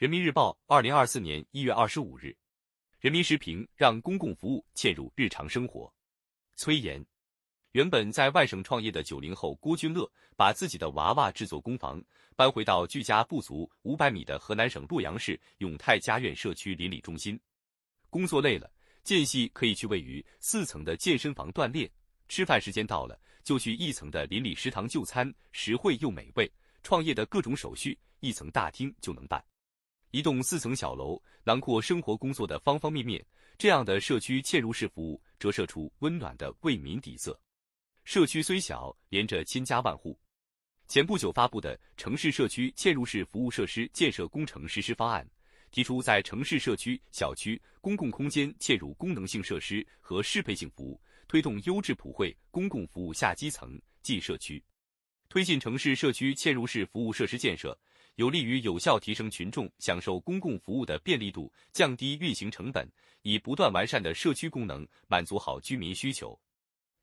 人民日报，二零二四年一月二十五日。人民时评：让公共服务嵌入日常生活。崔岩，原本在外省创业的九零后郭军乐，把自己的娃娃制作工房搬回到距家不足五百米的河南省洛阳市永泰家苑社区邻里中心。工作累了，间隙可以去位于四层的健身房锻炼。吃饭时间到了，就去一层的邻里食堂就餐，实惠又美味。创业的各种手续，一层大厅就能办。一栋四层小楼，囊括生活工作的方方面面。这样的社区嵌入式服务，折射出温暖的为民底色。社区虽小，连着千家万户。前不久发布的《城市社区嵌入式服务设施建设工程实施方案》，提出在城市社区、小区公共空间嵌入功能性设施和适配性服务，推动优质普惠公共服务下基层进社区，推进城市社区嵌入式服务设施建设。有利于有效提升群众享受公共服务的便利度，降低运行成本，以不断完善的社区功能满足好居民需求。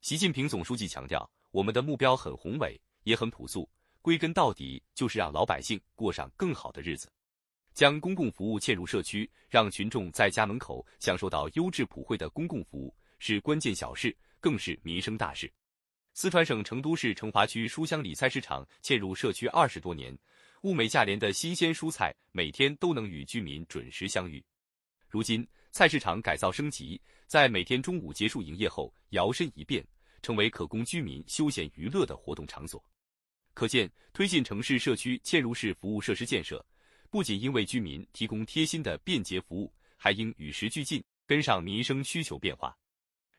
习近平总书记强调，我们的目标很宏伟，也很朴素，归根到底就是让老百姓过上更好的日子。将公共服务嵌入社区，让群众在家门口享受到优质普惠的公共服务，是关键小事，更是民生大事。四川省成都市成华区书香里菜市场嵌入社区二十多年。物美价廉的新鲜蔬菜，每天都能与居民准时相遇。如今，菜市场改造升级，在每天中午结束营业后，摇身一变，成为可供居民休闲娱乐的活动场所。可见，推进城市社区嵌入式服务设施建设，不仅应为居民提供贴心的便捷服务，还应与时俱进，跟上民生需求变化，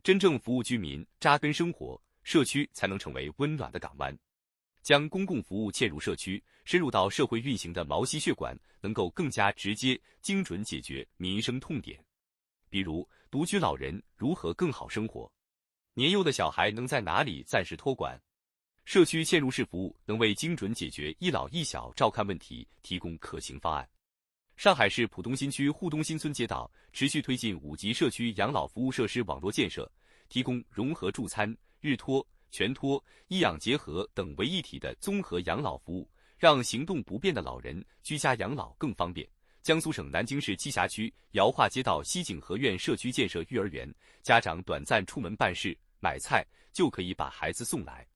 真正服务居民，扎根生活，社区才能成为温暖的港湾。将公共服务嵌入社区，深入到社会运行的毛细血管，能够更加直接、精准解决民生痛点。比如，独居老人如何更好生活？年幼的小孩能在哪里暂时托管？社区嵌入式服务能为精准解决一老一小照看问题提供可行方案。上海市浦东新区沪东新村街道持续推进五级社区养老服务设施网络建设，提供融合助餐、日托。全托、医养结合等为一体的综合养老服务，让行动不便的老人居家养老更方便。江苏省南京市栖霞区姚化街道西景和苑社区建设育儿园，家长短暂出门办事、买菜就可以把孩子送来。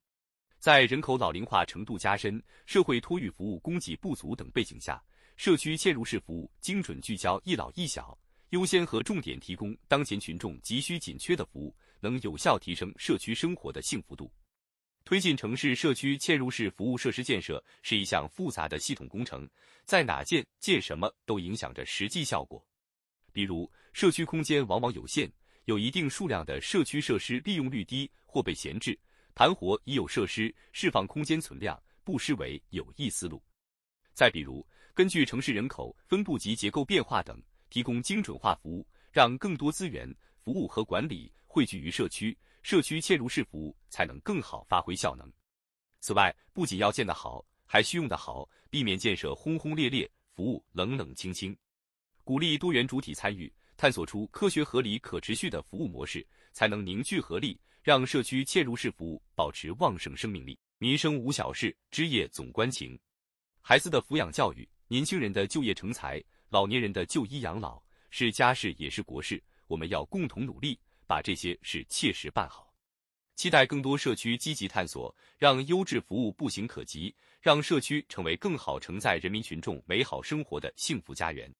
在人口老龄化程度加深、社会托育服务供给不足等背景下，社区嵌入式服务精准聚焦一老一小，优先和重点提供当前群众急需紧缺的服务。能有效提升社区生活的幸福度。推进城市社区嵌入式服务设施建设是一项复杂的系统工程，在哪建建什么都影响着实际效果。比如，社区空间往往有限，有一定数量的社区设施利用率低或被闲置，盘活已有设施，释放空间存量，不失为有益思路。再比如，根据城市人口分布及结构变化等，提供精准化服务，让更多资源、服务和管理。汇聚于社区，社区嵌入式服务才能更好发挥效能。此外，不仅要建得好，还需用得好，避免建设轰轰烈烈，服务冷冷清清。鼓励多元主体参与，探索出科学合理、可持续的服务模式，才能凝聚合力，让社区嵌入式服务保持旺盛生命力。民生无小事，枝叶总关情。孩子的抚养教育，年轻人的就业成才，老年人的就医养老，是家事也是国事，我们要共同努力。把这些事切实办好，期待更多社区积极探索，让优质服务步行可及，让社区成为更好承载人民群众美好生活的幸福家园。